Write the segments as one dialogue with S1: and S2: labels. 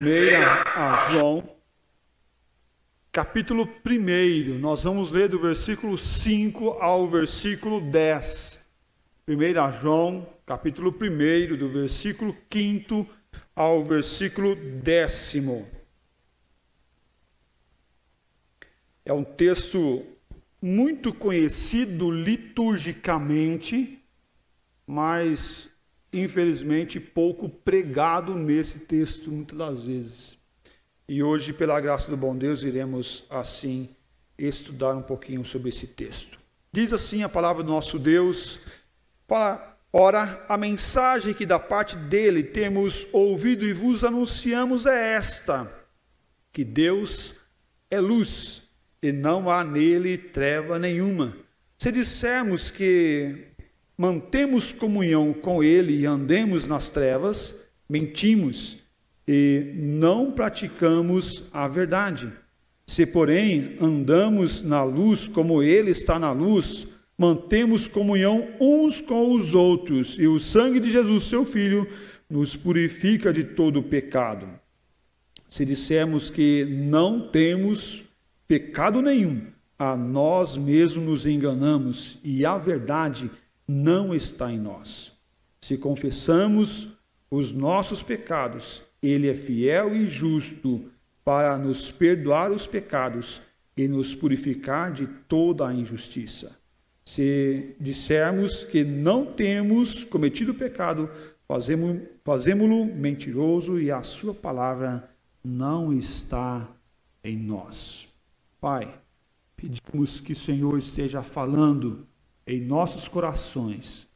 S1: Primeira a João, capítulo 1. Nós vamos ler do versículo 5 ao versículo 10. 1 João, capítulo 1, do versículo 5 ao versículo 10. É um texto muito conhecido liturgicamente, mas infelizmente pouco pregado nesse texto muitas das vezes. E hoje, pela graça do bom Deus, iremos assim estudar um pouquinho sobre esse texto. Diz assim a palavra do nosso Deus: Ora, a mensagem que da parte dele temos ouvido e vos anunciamos é esta: que Deus é luz e não há nele treva nenhuma. Se dissermos que mantemos comunhão com ele e andemos nas trevas, mentimos e não praticamos a verdade. Se, porém, andamos na luz como ele está na luz, mantemos comunhão uns com os outros, e o sangue de Jesus, seu Filho, nos purifica de todo pecado. Se dissermos que não temos pecado nenhum, a nós mesmos nos enganamos e a verdade não está em nós. Se confessamos os nossos pecados, Ele é fiel e justo para nos perdoar os pecados e nos purificar de toda a injustiça. Se dissermos que não temos cometido pecado, fazemos-lo mentiroso e a Sua palavra não está em nós. Pai, pedimos que o Senhor esteja falando em nossos corações,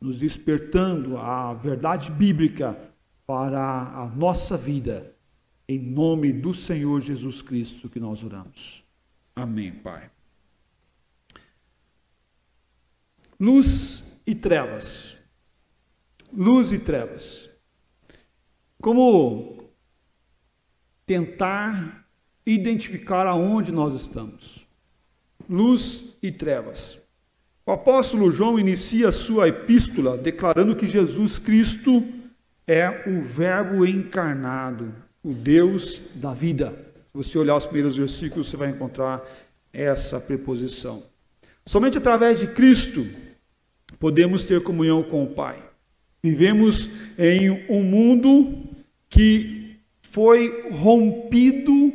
S1: nos despertando a verdade bíblica para a nossa vida, em nome do Senhor Jesus Cristo que nós oramos. Amém, Pai. Luz e trevas. Luz e trevas. Como tentar identificar aonde nós estamos. Luz e trevas. O apóstolo João inicia sua epístola declarando que Jesus Cristo é o Verbo encarnado, o Deus da vida. Se você olhar os primeiros versículos, você vai encontrar essa preposição. Somente através de Cristo podemos ter comunhão com o Pai. Vivemos em um mundo que foi rompido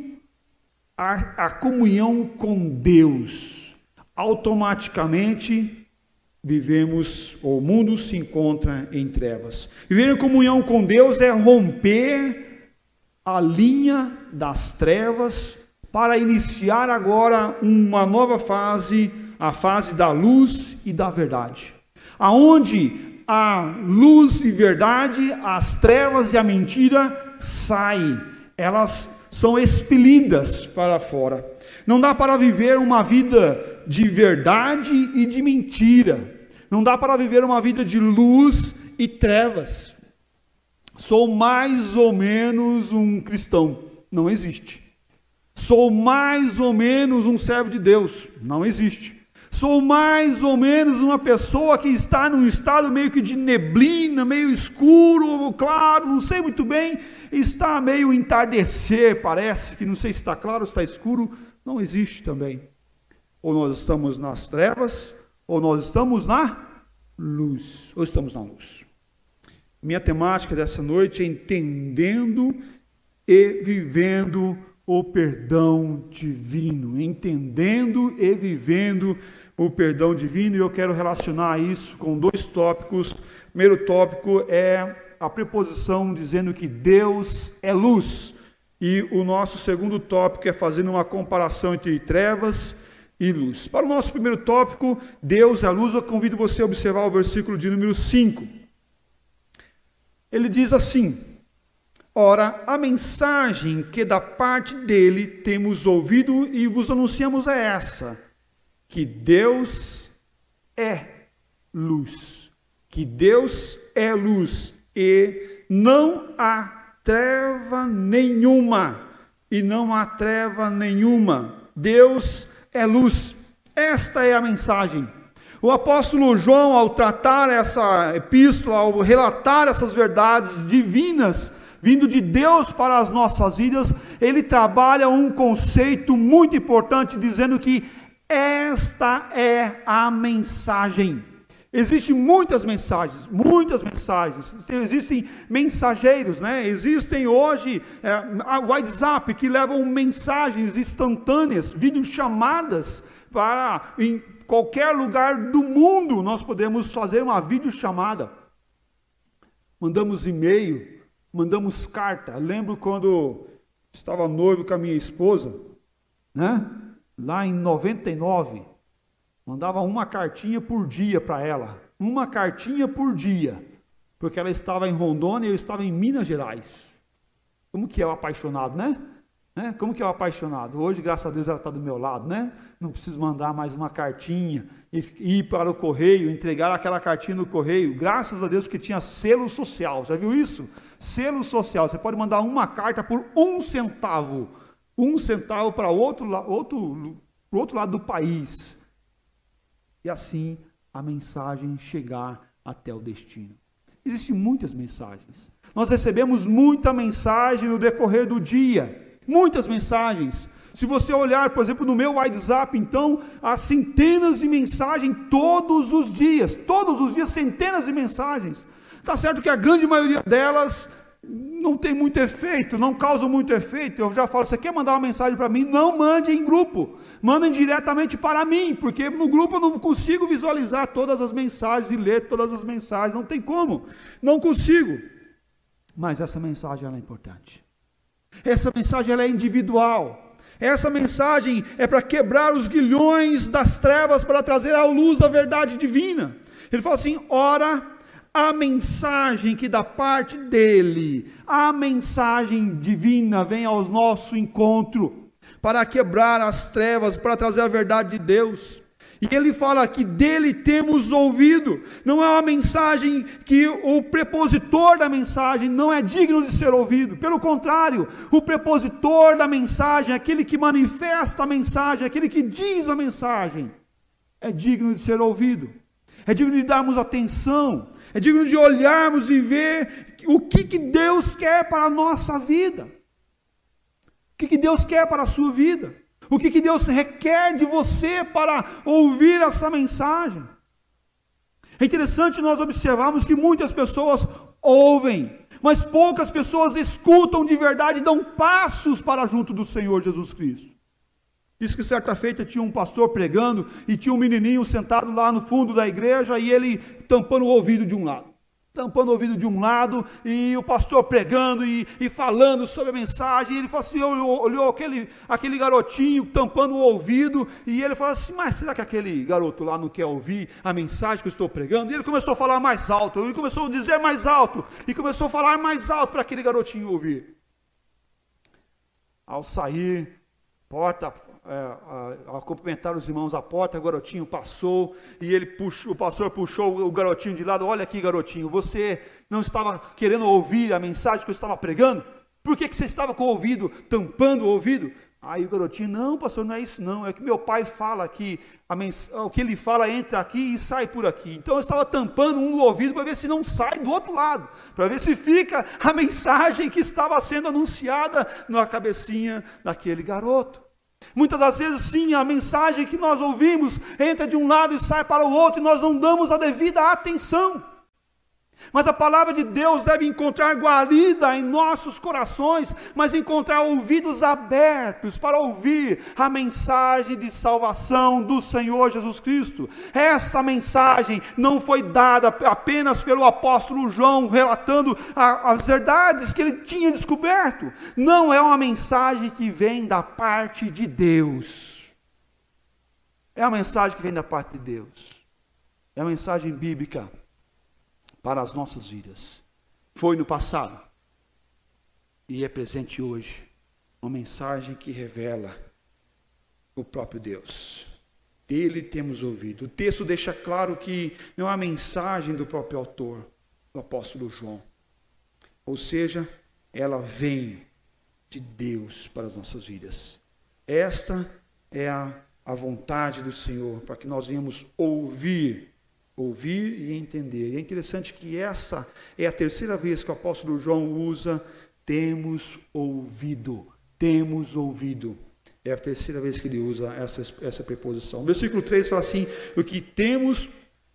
S1: a, a comunhão com Deus, automaticamente vivemos, o mundo se encontra em trevas. Viver em comunhão com Deus é romper a linha das trevas para iniciar agora uma nova fase, a fase da luz e da verdade. Aonde a luz e verdade, as trevas e a mentira saem, elas são expelidas para fora. Não dá para viver uma vida de verdade e de mentira. Não dá para viver uma vida de luz e trevas. Sou mais ou menos um cristão. Não existe. Sou mais ou menos um servo de Deus. Não existe. Sou mais ou menos uma pessoa que está num estado meio que de neblina, meio escuro ou claro, não sei muito bem, está meio entardecer, parece que não sei se está claro, se está escuro, não existe também. Ou nós estamos nas trevas, ou nós estamos na luz, ou estamos na luz. Minha temática dessa noite é entendendo e vivendo o perdão divino, entendendo e vivendo o perdão divino, e eu quero relacionar isso com dois tópicos. O primeiro tópico é a preposição dizendo que Deus é luz, e o nosso segundo tópico é fazendo uma comparação entre trevas e luz. Para o nosso primeiro tópico, Deus é luz, eu convido você a observar o versículo de número 5. Ele diz assim: Ora, a mensagem que da parte dele temos ouvido e vos anunciamos é essa: que Deus é luz. Que Deus é luz e não há treva nenhuma. E não há treva nenhuma. Deus é luz. Esta é a mensagem. O apóstolo João, ao tratar essa epístola, ao relatar essas verdades divinas, vindo de Deus para as nossas vidas, ele trabalha um conceito muito importante, dizendo que esta é a mensagem. Existem muitas mensagens, muitas mensagens. Existem mensageiros, né? Existem hoje é, WhatsApp que levam mensagens instantâneas, videochamadas para em qualquer lugar do mundo nós podemos fazer uma videochamada. Mandamos e-mail, mandamos carta. Lembro quando estava noivo com a minha esposa, né? Lá em 99, Mandava uma cartinha por dia para ela. Uma cartinha por dia. Porque ela estava em Rondônia e eu estava em Minas Gerais. Como que é o apaixonado, né? né? Como que é o apaixonado? Hoje, graças a Deus, ela está do meu lado, né? Não preciso mandar mais uma cartinha e ir para o correio, entregar aquela cartinha no correio. Graças a Deus que tinha selo social. Já viu isso? Selo social. Você pode mandar uma carta por um centavo. Um centavo para outro, outro, outro lado do país e assim a mensagem chegar até o destino. Existem muitas mensagens. Nós recebemos muita mensagem no decorrer do dia, muitas mensagens. Se você olhar, por exemplo, no meu WhatsApp, então, há centenas de mensagens todos os dias, todos os dias centenas de mensagens. Tá certo que a grande maioria delas não tem muito efeito, não causa muito efeito. Eu já falo, você quer mandar uma mensagem para mim? Não mande em grupo, mandem diretamente para mim, porque no grupo eu não consigo visualizar todas as mensagens e ler todas as mensagens, não tem como, não consigo. Mas essa mensagem é importante. Essa mensagem é individual. Essa mensagem é para quebrar os guilhões das trevas, para trazer à luz a verdade divina. Ele fala assim: ora a mensagem que da parte dele, a mensagem divina vem ao nosso encontro para quebrar as trevas, para trazer a verdade de Deus. E ele fala que dele temos ouvido. Não é uma mensagem que o prepositor da mensagem não é digno de ser ouvido. Pelo contrário, o prepositor da mensagem, aquele que manifesta a mensagem, aquele que diz a mensagem, é digno de ser ouvido. É digno de darmos atenção, é digno de olharmos e ver o que, que Deus quer para a nossa vida. O que, Deus quer para a sua vida. O que, que Deus requer de você para ouvir essa mensagem. É interessante nós observarmos que muitas pessoas ouvem, mas poucas pessoas escutam de verdade e dão passos para junto do Senhor Jesus Cristo. Diz que certa feita tinha um pastor pregando e tinha um menininho sentado lá no fundo da igreja e ele tampando o ouvido de um lado. Tampando o ouvido de um lado e o pastor pregando e, e falando sobre a mensagem. E ele falou assim: olhou, aquele, aquele garotinho tampando o ouvido e ele falou assim: Mas será que aquele garoto lá não quer ouvir a mensagem que eu estou pregando? E ele começou a falar mais alto, ele começou a dizer mais alto e começou a falar mais alto para aquele garotinho ouvir. Ao sair, porta a, a, cumprimentar os irmãos à porta, o garotinho passou e ele puxou, o pastor puxou o garotinho de lado. Olha aqui, garotinho, você não estava querendo ouvir a mensagem que eu estava pregando? Por que, que você estava com o ouvido tampando o ouvido? Aí o garotinho, não, pastor, não é isso não, é que meu pai fala que o que ele fala entra aqui e sai por aqui. Então eu estava tampando um no ouvido para ver se não sai do outro lado, para ver se fica a mensagem que estava sendo anunciada na cabecinha daquele garoto. Muitas das vezes, sim, a mensagem que nós ouvimos entra de um lado e sai para o outro e nós não damos a devida atenção. Mas a palavra de Deus deve encontrar guarida em nossos corações, mas encontrar ouvidos abertos para ouvir a mensagem de salvação do Senhor Jesus Cristo. Essa mensagem não foi dada apenas pelo apóstolo João, relatando a, as verdades que ele tinha descoberto. Não é uma mensagem que vem da parte de Deus. É a mensagem que vem da parte de Deus. É a mensagem bíblica para as nossas vidas. Foi no passado e é presente hoje. Uma mensagem que revela o próprio Deus. Dele temos ouvido. O texto deixa claro que não é uma mensagem do próprio autor, do apóstolo João. Ou seja, ela vem de Deus para as nossas vidas. Esta é a, a vontade do Senhor, para que nós venhamos ouvir ouvir e entender. E é interessante que essa é a terceira vez que o apóstolo João usa temos ouvido. Temos ouvido. É a terceira vez que ele usa essa, essa preposição. versículo 3 fala assim: o que temos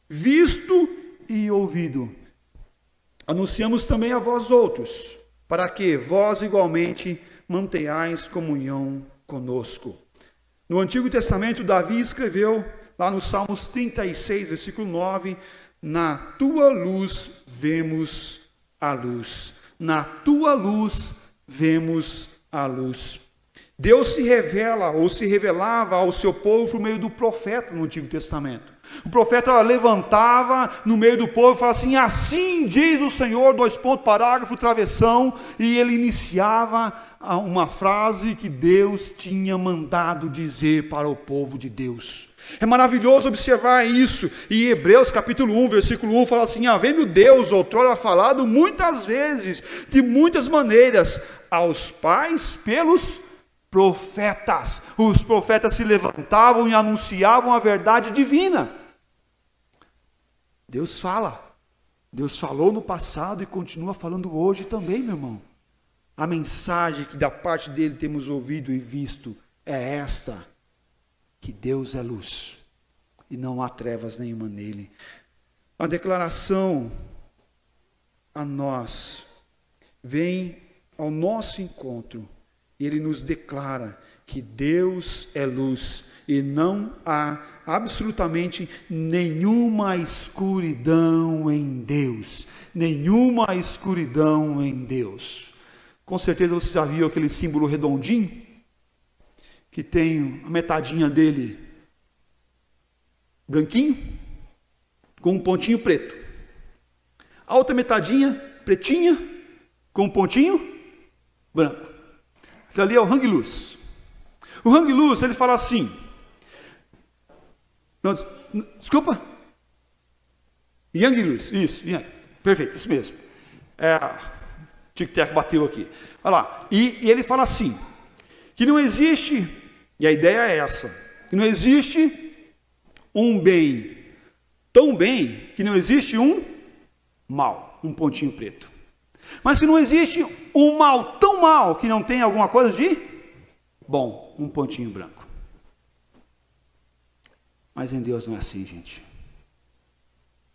S1: visto e ouvido. Anunciamos também a vós outros, para que vós igualmente mantenhais comunhão conosco. No Antigo Testamento, Davi escreveu, lá no Salmos 36, versículo 9: Na tua luz vemos a luz, na tua luz vemos a luz. Deus se revela ou se revelava ao seu povo por meio do profeta no Antigo Testamento. O profeta levantava no meio do povo e falava assim: Assim diz o Senhor, dois pontos, parágrafo, travessão, e ele iniciava uma frase que Deus tinha mandado dizer para o povo de Deus. É maravilhoso observar isso. E Hebreus capítulo 1, versículo 1 fala assim: Havendo Deus outrora falado muitas vezes, de muitas maneiras, aos pais pelos profetas. Os profetas se levantavam e anunciavam a verdade divina. Deus fala. Deus falou no passado e continua falando hoje também, meu irmão. A mensagem que da parte dele temos ouvido e visto é esta: que Deus é luz e não há trevas nenhuma nele. A declaração a nós vem ao nosso encontro ele nos declara que Deus é luz e não há absolutamente nenhuma escuridão em Deus. Nenhuma escuridão em Deus. Com certeza você já viu aquele símbolo redondinho, que tem a metadinha dele branquinho, com um pontinho preto. A outra metadinha pretinha, com um pontinho branco. Aquilo ali é o hang luz. O hang luz, ele fala assim. Não, desculpa? Yang luz, isso, yang. perfeito, isso mesmo. É, Tic-tac bateu aqui. Olha lá. E, e ele fala assim: que não existe, e a ideia é essa, que não existe um bem tão bem que não existe um mal, um pontinho preto. Mas se não existe um mal tão mal que não tem alguma coisa de bom, um pontinho branco. Mas em Deus não é assim, gente.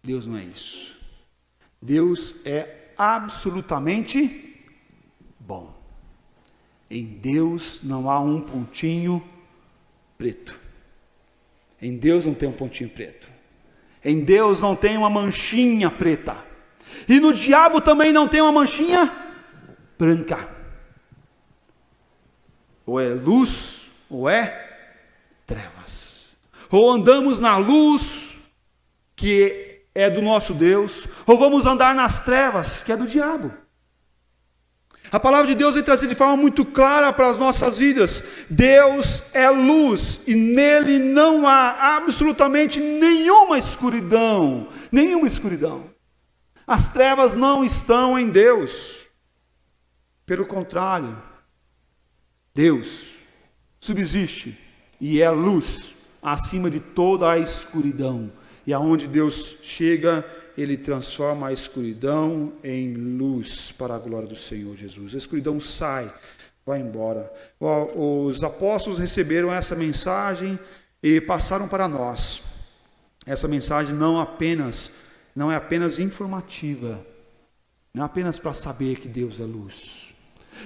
S1: Deus não é isso. Deus é absolutamente bom. Em Deus não há um pontinho preto. Em Deus não tem um pontinho preto. Em Deus não tem uma manchinha preta. E no diabo também não tem uma manchinha branca. Ou é luz, ou é trevas. Ou andamos na luz, que é do nosso Deus, ou vamos andar nas trevas, que é do diabo. A palavra de Deus é trazida de forma muito clara para as nossas vidas. Deus é luz e nele não há absolutamente nenhuma escuridão, nenhuma escuridão. As trevas não estão em Deus. Pelo contrário, Deus subsiste e é luz acima de toda a escuridão. E aonde Deus chega, ele transforma a escuridão em luz para a glória do Senhor Jesus. A escuridão sai, vai embora. Os apóstolos receberam essa mensagem e passaram para nós. Essa mensagem não apenas não é apenas informativa, não é apenas para saber que Deus é luz.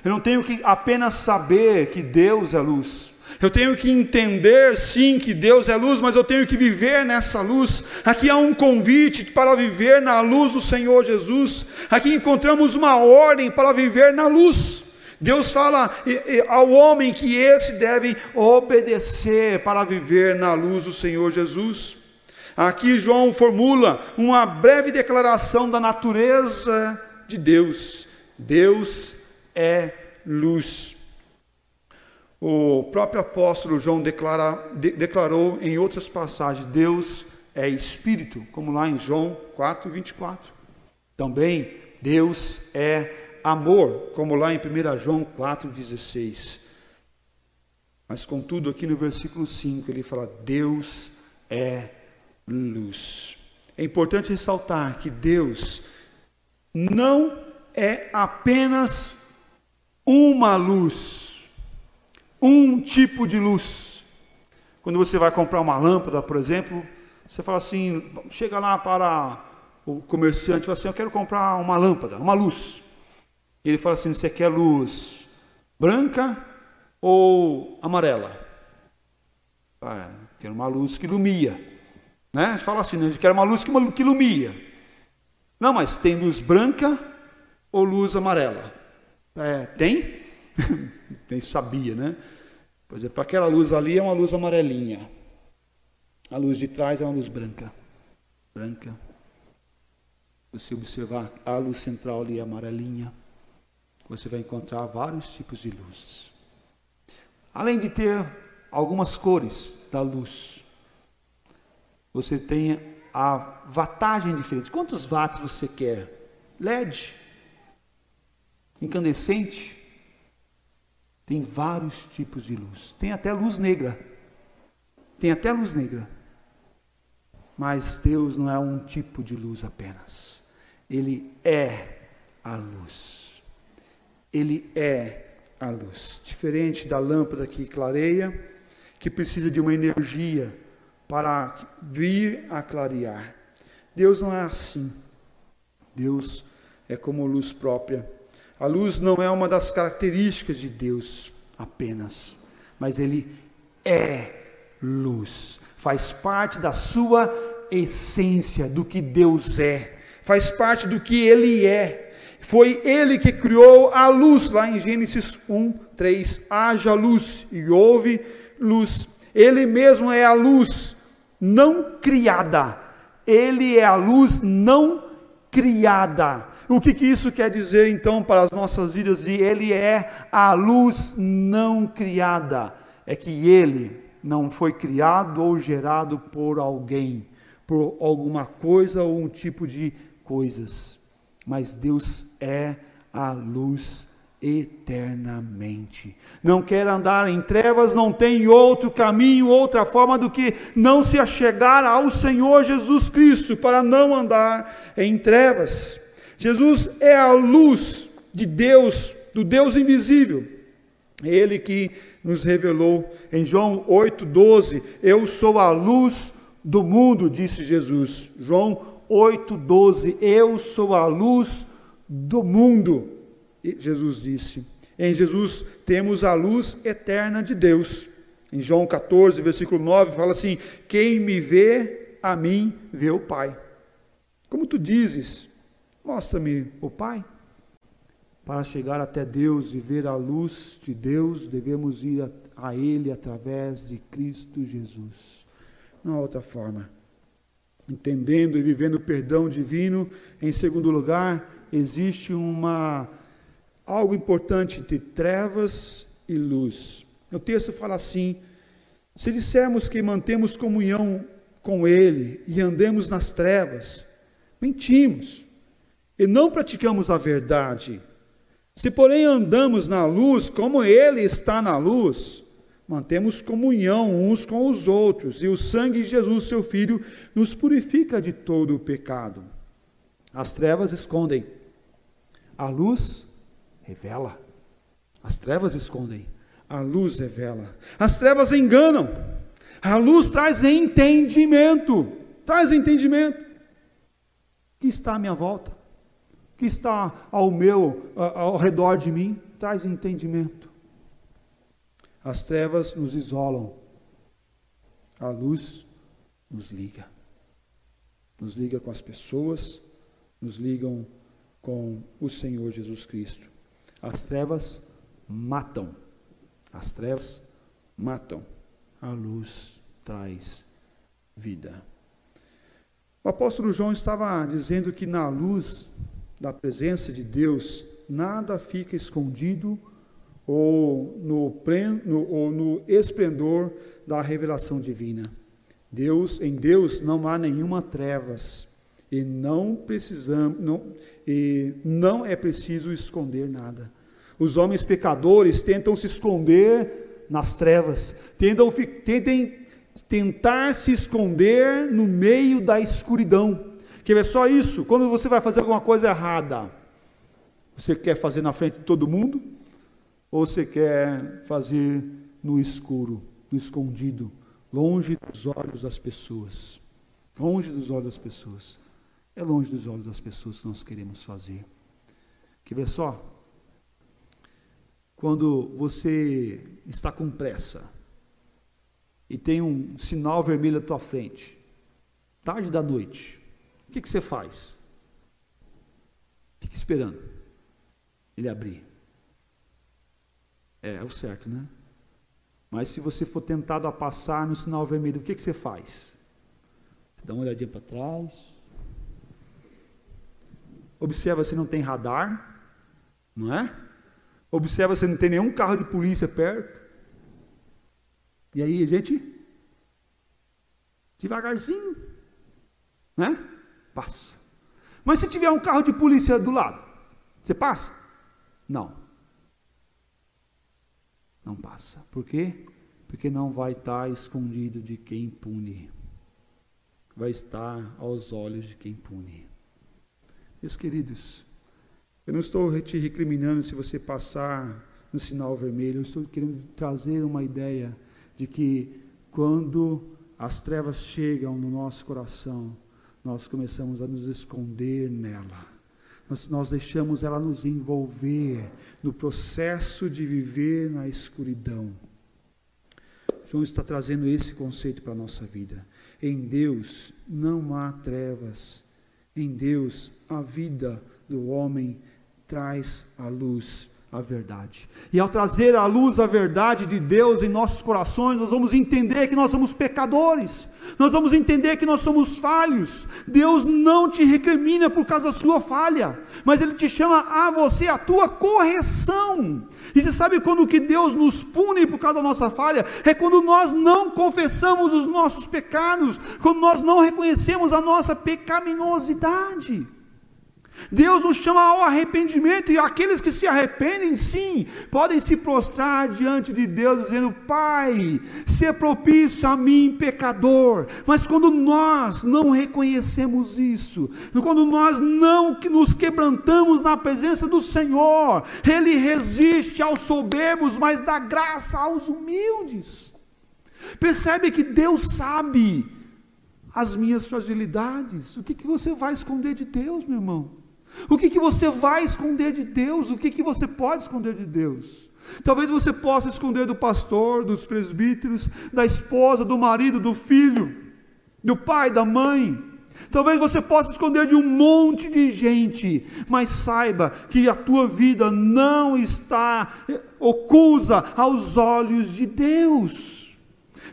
S1: Eu não tenho que apenas saber que Deus é luz. Eu tenho que entender sim que Deus é luz, mas eu tenho que viver nessa luz. Aqui há um convite para viver na luz do Senhor Jesus. Aqui encontramos uma ordem para viver na luz. Deus fala ao homem que esse deve obedecer para viver na luz do Senhor Jesus. Aqui João formula uma breve declaração da natureza de Deus. Deus é luz. O próprio apóstolo João declara, de, declarou em outras passagens: Deus é espírito, como lá em João 4, 24. Também Deus é amor, como lá em 1 João 4, 16. Mas, contudo, aqui no versículo 5 ele fala: Deus é luz. É importante ressaltar que Deus não é apenas uma luz, um tipo de luz. Quando você vai comprar uma lâmpada, por exemplo, você fala assim, chega lá para o comerciante fala assim, eu quero comprar uma lâmpada, uma luz. Ele fala assim, você quer luz branca ou amarela? Ah, quero uma luz que ilumia. Né? A gente fala assim, a gente quer uma luz que, que ilumia. Não, mas tem luz branca ou luz amarela? É, tem? Nem sabia, né? Por exemplo, aquela luz ali é uma luz amarelinha. A luz de trás é uma luz branca. Branca. Você observar a luz central ali é amarelinha. Você vai encontrar vários tipos de luzes. Além de ter algumas cores da luz, você tem a watagem diferente. Quantos watts você quer? LED? Incandescente? Tem vários tipos de luz. Tem até luz negra. Tem até luz negra. Mas Deus não é um tipo de luz apenas. Ele é a luz. Ele é a luz. Diferente da lâmpada que clareia, que precisa de uma energia para vir a clarear. Deus não é assim. Deus é como luz própria. A luz não é uma das características de Deus apenas, mas Ele é luz. Faz parte da sua essência, do que Deus é. Faz parte do que Ele é. Foi Ele que criou a luz, lá em Gênesis 1, 3. Haja luz e houve luz. Ele mesmo é a luz não criada. Ele é a luz não criada. O que, que isso quer dizer então para as nossas vidas? Ele é a luz não criada. É que ele não foi criado ou gerado por alguém, por alguma coisa ou um tipo de coisas. Mas Deus é a luz eternamente. Não quer andar em trevas, não tem outro caminho, outra forma do que não se achegar ao Senhor Jesus Cristo para não andar em trevas. Jesus é a luz de Deus, do Deus invisível. Ele que nos revelou em João 8:12, eu sou a luz do mundo, disse Jesus. João 8:12, eu sou a luz do mundo. Jesus disse. Em Jesus temos a luz eterna de Deus. Em João 14, versículo 9, fala assim: Quem me vê, a mim vê o Pai. Como tu dizes, mostra-me o Pai. Para chegar até Deus e ver a luz de Deus, devemos ir a, a Ele através de Cristo Jesus. Não há outra forma. Entendendo e vivendo o perdão divino, em segundo lugar, existe uma algo importante entre trevas e luz. O texto fala assim: se dissermos que mantemos comunhão com Ele e andemos nas trevas, mentimos e não praticamos a verdade. Se, porém, andamos na luz, como Ele está na luz, mantemos comunhão uns com os outros, e o sangue de Jesus, seu Filho, nos purifica de todo o pecado. As trevas escondem, a luz revela. As trevas escondem, a luz revela. As trevas enganam, a luz traz entendimento. Traz entendimento. O que está à minha volta? Que está ao meu, ao redor de mim? Traz entendimento. As trevas nos isolam, a luz nos liga. Nos liga com as pessoas, nos ligam com o Senhor Jesus Cristo. As trevas matam. As trevas matam. A luz traz vida. O apóstolo João estava dizendo que na luz da presença de Deus, nada fica escondido ou no, no, ou no esplendor da revelação divina. Deus, em Deus não há nenhuma trevas e não precisamos, não, e não é preciso esconder nada. Os homens pecadores tentam se esconder nas trevas, tentam, tentem tentar se esconder no meio da escuridão. Quer ver só isso? Quando você vai fazer alguma coisa errada, você quer fazer na frente de todo mundo? Ou você quer fazer no escuro, no escondido, longe dos olhos das pessoas? Longe dos olhos das pessoas. É longe dos olhos das pessoas que nós queremos fazer. Quer ver só? Quando você está com pressa e tem um sinal vermelho à tua frente, tarde da noite, que, que você faz? Fica esperando ele abrir. É, é o certo, né? Mas se você for tentado a passar no sinal vermelho, o que, que você faz? Você dá uma olhadinha para trás. Observa se não tem radar, não é? Observa se não tem nenhum carro de polícia perto. E aí gente, devagarzinho, né? Passa. Mas se tiver um carro de polícia do lado, você passa? Não. Não passa. Por quê? Porque não vai estar escondido de quem pune. Vai estar aos olhos de quem pune. Meus queridos, eu não estou te recriminando se você passar no sinal vermelho, eu estou querendo trazer uma ideia de que quando as trevas chegam no nosso coração, nós começamos a nos esconder nela. Nós, nós, deixamos ela nos envolver no processo de viver na escuridão. João está trazendo esse conceito para a nossa vida. Em Deus não há trevas. Em Deus a vida do homem traz a luz a verdade. E ao trazer à luz a verdade de Deus em nossos corações, nós vamos entender que nós somos pecadores, nós vamos entender que nós somos falhos. Deus não te recrimina por causa da sua falha, mas Ele te chama a você, a tua correção. E você sabe quando que Deus nos pune por causa da nossa falha? É quando nós não confessamos os nossos pecados, quando nós não reconhecemos a nossa pecaminosidade. Deus nos chama ao arrependimento e aqueles que se arrependem, sim, podem se prostrar diante de Deus, dizendo: Pai, se propício a mim, pecador. Mas quando nós não reconhecemos isso, quando nós não nos quebrantamos na presença do Senhor, Ele resiste aos soberbos, mas dá graça aos humildes. Percebe que Deus sabe as minhas fragilidades. O que, que você vai esconder de Deus, meu irmão? O que, que você vai esconder de Deus? O que, que você pode esconder de Deus? Talvez você possa esconder do pastor, dos presbíteros, da esposa, do marido, do filho, do pai, da mãe. Talvez você possa esconder de um monte de gente, mas saiba que a tua vida não está oculta aos olhos de Deus.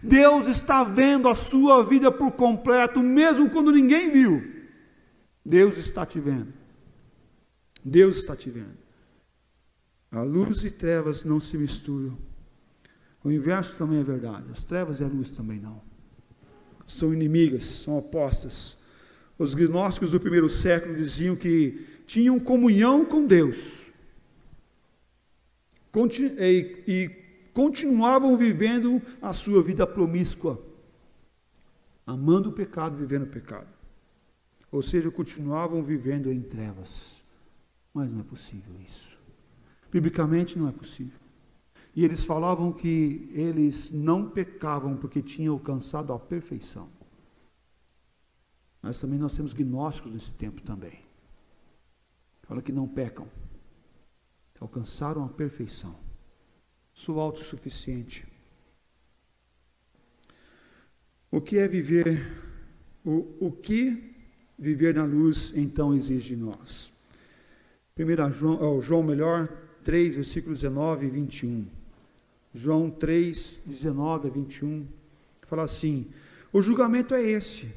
S1: Deus está vendo a sua vida por completo, mesmo quando ninguém viu. Deus está te vendo. Deus está te vendo. A luz e trevas não se misturam. O inverso também é verdade. As trevas e a luz também não. São inimigas, são opostas. Os gnósticos do primeiro século diziam que tinham comunhão com Deus e, e continuavam vivendo a sua vida promíscua, amando o pecado, vivendo o pecado. Ou seja, continuavam vivendo em trevas. Mas não é possível isso. Biblicamente não é possível. E eles falavam que eles não pecavam porque tinham alcançado a perfeição. Mas também nós temos gnósticos nesse tempo também. Fala que não pecam. Alcançaram a perfeição. Sou autossuficiente. O que é viver? O, o que viver na luz então exige de nós? 1 João, João melhor, 3, versículos 19 e 21. João 3, 19 a 21. Fala assim: O julgamento é esse,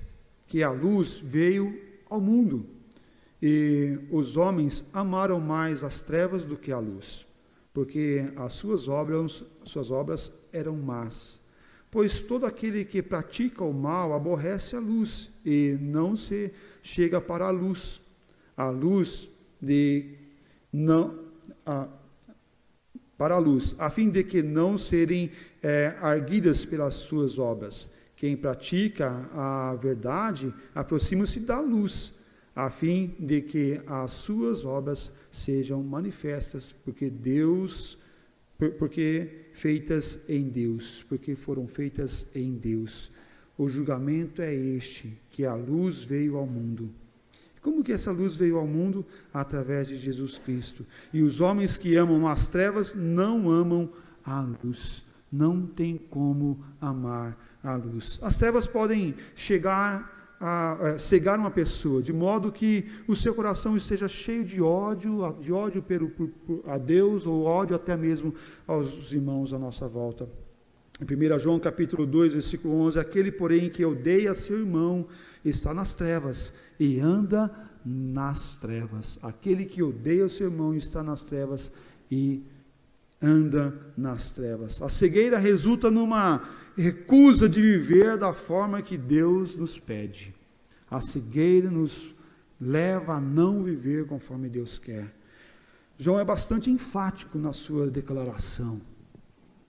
S1: que a luz veio ao mundo, e os homens amaram mais as trevas do que a luz, porque as suas obras, suas obras eram más. Pois todo aquele que pratica o mal aborrece a luz e não se chega para a luz. A luz de não a, para a luz, a fim de que não serem é, arguidas pelas suas obras. Quem pratica a verdade aproxima-se da luz, a fim de que as suas obras sejam manifestas, porque Deus porque feitas em Deus, porque foram feitas em Deus. O julgamento é este, que a luz veio ao mundo. Como que essa luz veio ao mundo? Através de Jesus Cristo. E os homens que amam as trevas não amam a luz. Não tem como amar a luz. As trevas podem chegar a, a cegar uma pessoa, de modo que o seu coração esteja cheio de ódio, de ódio pelo, a Deus ou ódio até mesmo aos irmãos à nossa volta. Em 1 João capítulo 2, versículo 11, aquele porém que odeia seu irmão está nas trevas e anda nas trevas. Aquele que odeia o seu irmão está nas trevas e anda nas trevas. A cegueira resulta numa recusa de viver da forma que Deus nos pede. A cegueira nos leva a não viver conforme Deus quer. João é bastante enfático na sua declaração.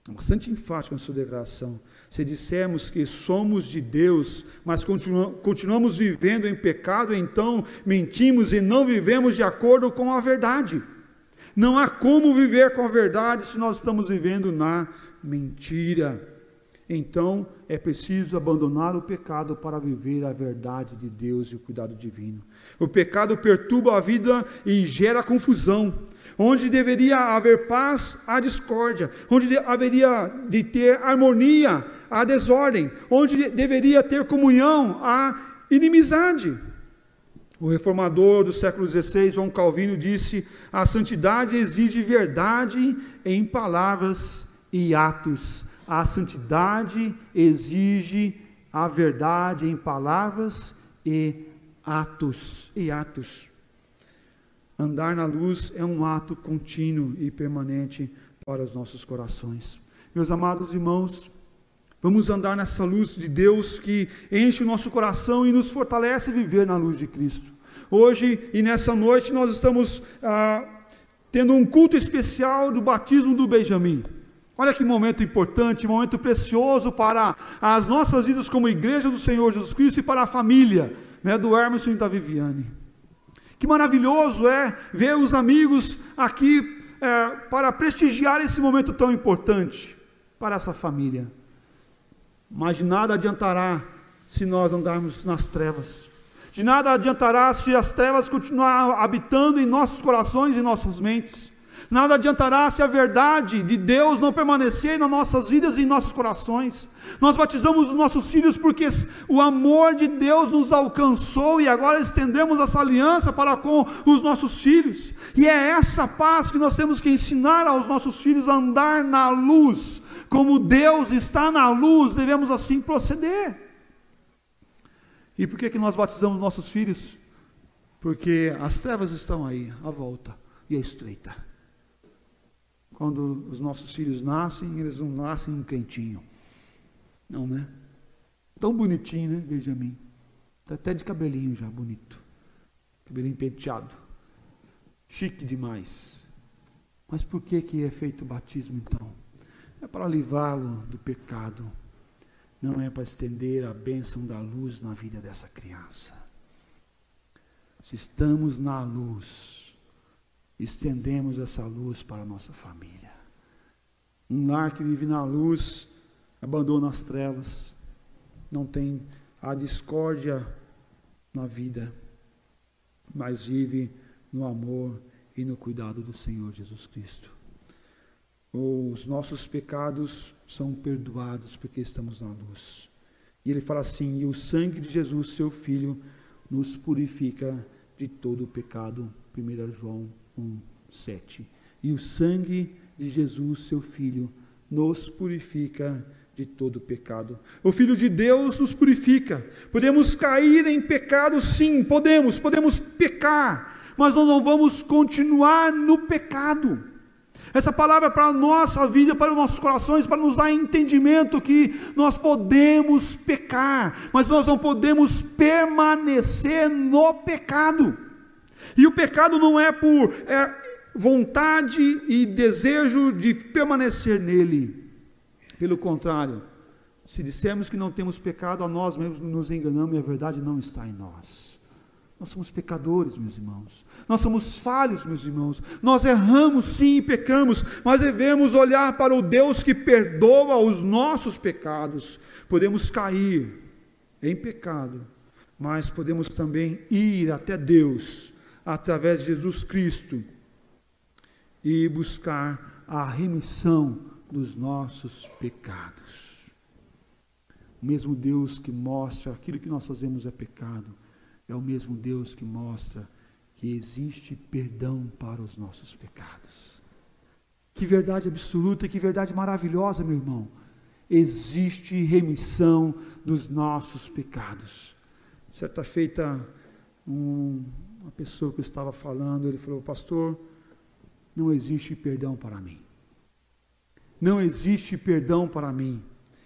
S1: Bastante enfático na sua declaração. Se dissermos que somos de Deus, mas continuamos vivendo em pecado, então mentimos e não vivemos de acordo com a verdade. Não há como viver com a verdade se nós estamos vivendo na mentira. Então é preciso abandonar o pecado para viver a verdade de Deus e o cuidado divino. O pecado perturba a vida e gera confusão. Onde deveria haver paz, há discórdia. Onde haveria de ter harmonia, há desordem. Onde deveria ter comunhão, há inimizade. O reformador do século XVI, João Calvino, disse: a santidade exige verdade em palavras e atos. A santidade exige a verdade em palavras e atos. E atos. Andar na luz é um ato contínuo e permanente para os nossos corações. Meus amados irmãos, Vamos andar nessa luz de Deus que enche o nosso coração e nos fortalece a viver na luz de Cristo. Hoje e nessa noite nós estamos ah, tendo um culto especial do batismo do Benjamim. Olha que momento importante, momento precioso para as nossas vidas como igreja do Senhor Jesus Cristo e para a família né, do Hermes e da Viviane. Que maravilhoso é ver os amigos aqui é, para prestigiar esse momento tão importante para essa família. Mas de nada adiantará se nós andarmos nas trevas. De nada adiantará se as trevas continuar habitando em nossos corações e nossas mentes. Nada adiantará se a verdade de Deus não permanecer nas nossas vidas e em nossos corações. Nós batizamos os nossos filhos porque o amor de Deus nos alcançou e agora estendemos essa aliança para com os nossos filhos. E é essa paz que nós temos que ensinar aos nossos filhos a andar na luz, como Deus está na luz, devemos assim proceder. E por que, que nós batizamos nossos filhos? Porque as trevas estão aí, à volta, e é estreita. Quando os nossos filhos nascem, eles não nascem um quentinho. Não, né? Tão bonitinho, né, Benjamin? Está até de cabelinho já, bonito. Cabelinho penteado. Chique demais. Mas por que, que é feito o batismo então? é para livrá-lo do pecado, não é para estender a bênção da luz na vida dessa criança. Se estamos na luz, estendemos essa luz para a nossa família. Um lar que vive na luz, abandona as trevas, não tem a discórdia na vida, mas vive no amor e no cuidado do Senhor Jesus Cristo os nossos pecados são perdoados porque estamos na luz. E ele fala assim: e o sangue de Jesus, seu Filho, nos purifica de todo o pecado. 1 João 1, 7. E o sangue de Jesus, seu Filho, nos purifica de todo pecado. O Filho de Deus nos purifica. Podemos cair em pecado, sim, podemos, podemos pecar, mas nós não vamos continuar no pecado. Essa palavra é para a nossa vida, para os nossos corações, para nos dar entendimento que nós podemos pecar, mas nós não podemos permanecer no pecado. E o pecado não é por é, vontade e desejo de permanecer nele. Pelo contrário, se dissermos que não temos pecado, a nós mesmos nos enganamos e a verdade não está em nós. Nós somos pecadores, meus irmãos. Nós somos falhos, meus irmãos. Nós erramos sim e pecamos, mas devemos olhar para o Deus que perdoa os nossos pecados. Podemos cair em pecado, mas podemos também ir até Deus através de Jesus Cristo e buscar a remissão dos nossos pecados. O mesmo Deus que mostra aquilo que nós fazemos é pecado é o mesmo Deus que mostra que existe perdão para os nossos pecados. Que verdade absoluta, que verdade maravilhosa, meu irmão. Existe remissão dos nossos pecados. Certa feita, um, uma pessoa que eu estava falando, ele falou, pastor, não existe perdão para mim. Não existe perdão para mim.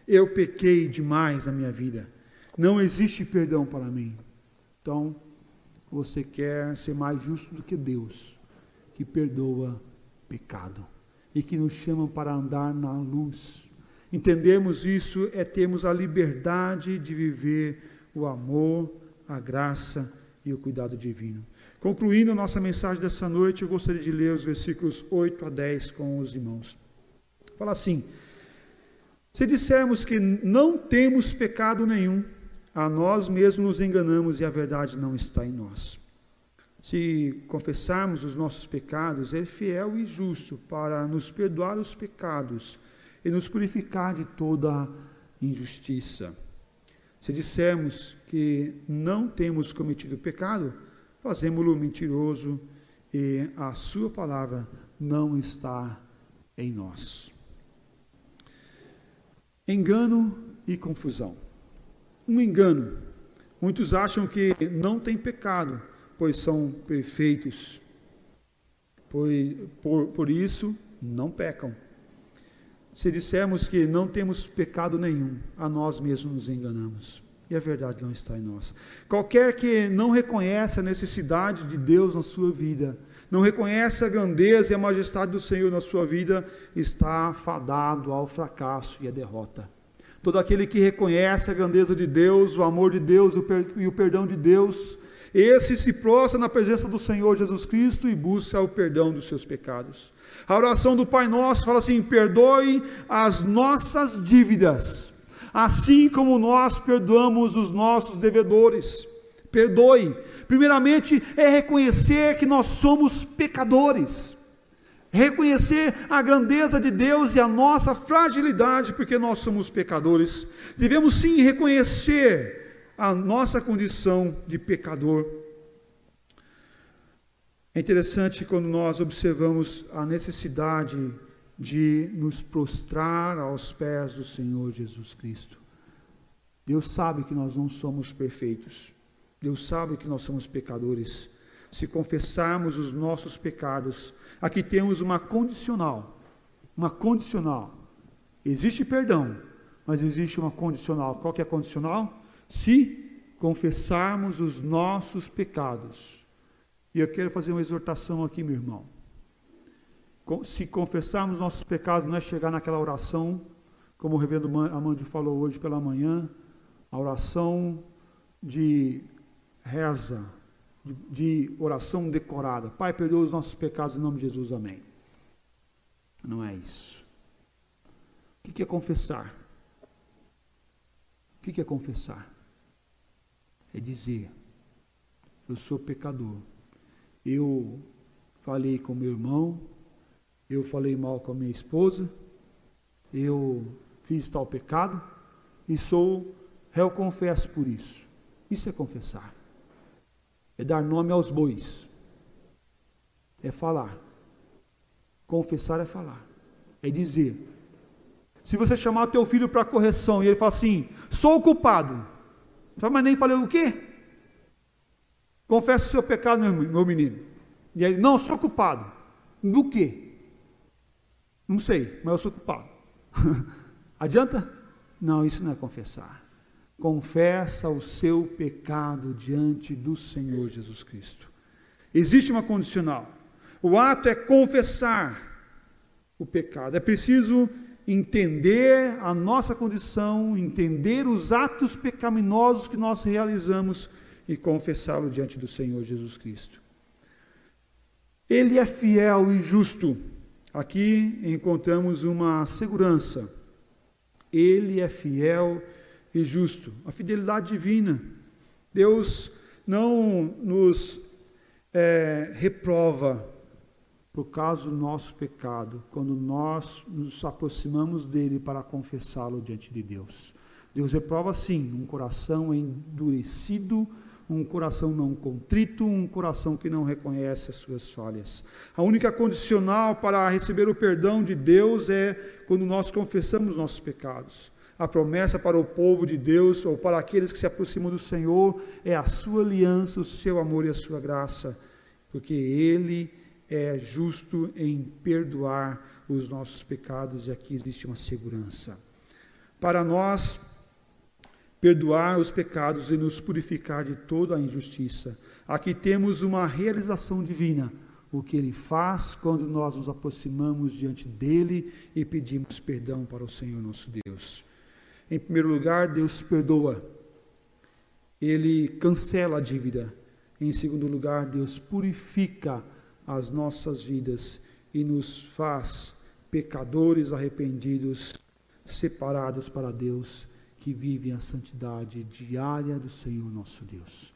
S1: Eu pequei demais na minha vida. Não existe perdão para mim. Então, você quer ser mais justo do que Deus, que perdoa pecado e que nos chama para andar na luz. Entendemos isso é termos a liberdade de viver o amor, a graça e o cuidado divino. Concluindo nossa mensagem dessa noite, eu gostaria de ler os versículos 8 a 10 com os irmãos. Fala assim: Se dissermos que não temos pecado nenhum, a nós mesmos nos enganamos e a verdade não está em nós. Se confessarmos os nossos pecados, é fiel e justo para nos perdoar os pecados e nos purificar de toda injustiça. Se dissermos que não temos cometido pecado, fazemos-lo mentiroso e a sua palavra não está em nós. Engano e confusão um engano. Muitos acham que não têm pecado, pois são perfeitos. Por, por, por isso, não pecam. Se dissermos que não temos pecado nenhum, a nós mesmos nos enganamos. E a verdade não está em nós. Qualquer que não reconhece a necessidade de Deus na sua vida, não reconhece a grandeza e a majestade do Senhor na sua vida, está fadado ao fracasso e à derrota. Todo aquele que reconhece a grandeza de Deus, o amor de Deus e o perdão de Deus, esse se prostra na presença do Senhor Jesus Cristo e busca o perdão dos seus pecados. A oração do Pai Nosso fala assim: perdoe as nossas dívidas, assim como nós perdoamos os nossos devedores. Perdoe. Primeiramente, é reconhecer que nós somos pecadores reconhecer a grandeza de Deus e a nossa fragilidade, porque nós somos pecadores. Devemos sim reconhecer a nossa condição de pecador. É interessante quando nós observamos a necessidade de nos prostrar aos pés do Senhor Jesus Cristo. Deus sabe que nós não somos perfeitos. Deus sabe que nós somos pecadores se confessarmos os nossos pecados. Aqui temos uma condicional. Uma condicional. Existe perdão, mas existe uma condicional. Qual que é a condicional? Se confessarmos os nossos pecados. E eu quero fazer uma exortação aqui, meu irmão. Se confessarmos nossos pecados, não é chegar naquela oração, como o reverendo Amando falou hoje pela manhã, a oração de reza, de oração decorada. Pai, perdoa os nossos pecados em nome de Jesus, amém. Não é isso. O que é confessar? O que é confessar? É dizer: Eu sou pecador. Eu falei com meu irmão, eu falei mal com a minha esposa, eu fiz tal pecado e sou réu confesso por isso. Isso é confessar é dar nome aos bois, é falar. Confessar é falar, é dizer. Se você chamar o teu filho para correção e ele fala assim, sou culpado, mas nem falei o quê? Confessa o seu pecado, meu menino. E ele, não, sou culpado. Do quê? Não sei, mas eu sou culpado. Adianta? Não, isso não é confessar confessa o seu pecado diante do Senhor Jesus Cristo. Existe uma condicional. O ato é confessar o pecado. É preciso entender a nossa condição, entender os atos pecaminosos que nós realizamos e confessá-lo diante do Senhor Jesus Cristo. Ele é fiel e justo. Aqui encontramos uma segurança. Ele é fiel e justo. A fidelidade divina. Deus não nos é, reprova por causa do nosso pecado, quando nós nos aproximamos dele para confessá-lo diante de Deus. Deus reprova sim um coração endurecido, um coração não contrito, um coração que não reconhece as suas falhas. A única condicional para receber o perdão de Deus é quando nós confessamos nossos pecados. A promessa para o povo de Deus ou para aqueles que se aproximam do Senhor é a sua aliança, o seu amor e a sua graça, porque Ele é justo em perdoar os nossos pecados e aqui existe uma segurança. Para nós, perdoar os pecados e nos purificar de toda a injustiça. Aqui temos uma realização divina, o que ele faz quando nós nos aproximamos diante dele e pedimos perdão para o Senhor nosso Deus. Em primeiro lugar, Deus perdoa. Ele cancela a dívida. Em segundo lugar, Deus purifica as nossas vidas e nos faz pecadores arrependidos, separados para Deus, que vivem a santidade diária do Senhor nosso Deus.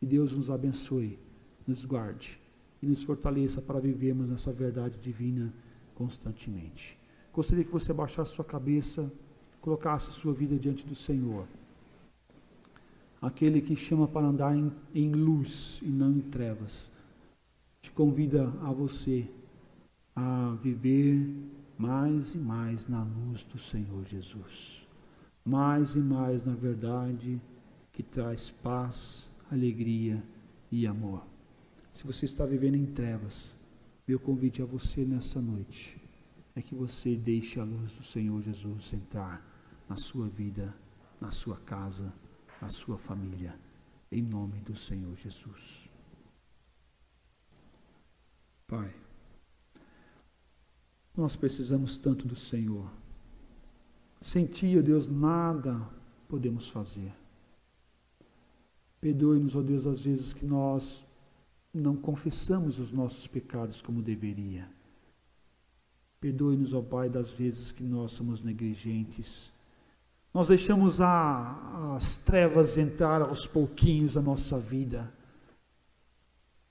S1: Que Deus nos abençoe, nos guarde e nos fortaleça para vivermos nessa verdade divina constantemente. Gostaria que você abaixasse sua cabeça, colocasse sua vida diante do Senhor. Aquele que chama para andar em, em luz e não em trevas te convida a você a viver mais e mais na luz do Senhor Jesus. Mais e mais na verdade que traz paz, alegria e amor. Se você está vivendo em trevas, meu convite a você nessa noite é que você deixe a luz do Senhor Jesus entrar na sua vida, na sua casa, na sua família, em nome do Senhor Jesus. Pai, nós precisamos tanto do Senhor. Sem Ti, ó Deus, nada podemos fazer. Perdoe-nos, ó Deus, às vezes que nós não confessamos os nossos pecados como deveria. Perdoe-nos, ó Pai, das vezes que nós somos negligentes. Nós deixamos a, as trevas entrar aos pouquinhos na nossa vida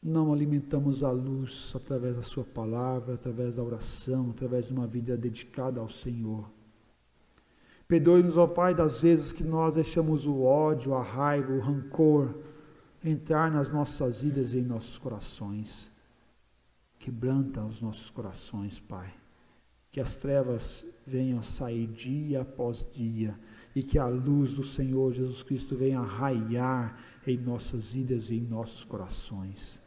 S1: não alimentamos a luz através da Sua palavra, através da oração, através de uma vida dedicada ao Senhor. Perdoe-nos, ó Pai, das vezes que nós deixamos o ódio, a raiva, o rancor entrar nas nossas vidas e em nossos corações. Quebranta os nossos corações, Pai. Que as trevas venham sair dia após dia e que a luz do Senhor Jesus Cristo venha raiar em nossas vidas e em nossos corações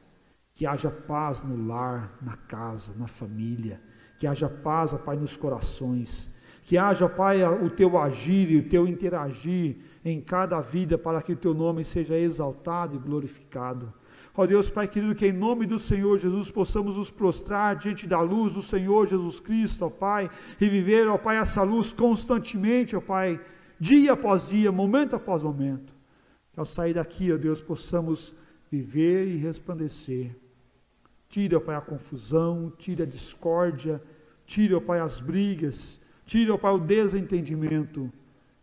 S1: que haja paz no lar, na casa, na família, que haja paz, ó Pai, nos corações, que haja, Pai, o teu agir e o teu interagir em cada vida para que o teu nome seja exaltado e glorificado. Ó Deus, Pai querido, que em nome do Senhor Jesus possamos nos prostrar diante da luz do Senhor Jesus Cristo, ó Pai, e viver, ó Pai, essa luz constantemente, ó Pai, dia após dia, momento após momento. Que ao sair daqui, ó Deus, possamos viver e resplandecer Tire, ó Pai, a confusão, tire a discórdia, tire, ó Pai, as brigas, tire, ó Pai, o desentendimento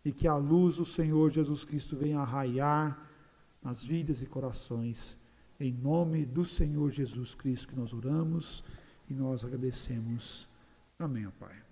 S1: e que a luz do Senhor Jesus Cristo venha a raiar nas vidas e corações. Em nome do Senhor Jesus Cristo que nós oramos e nós agradecemos. Amém, ó Pai.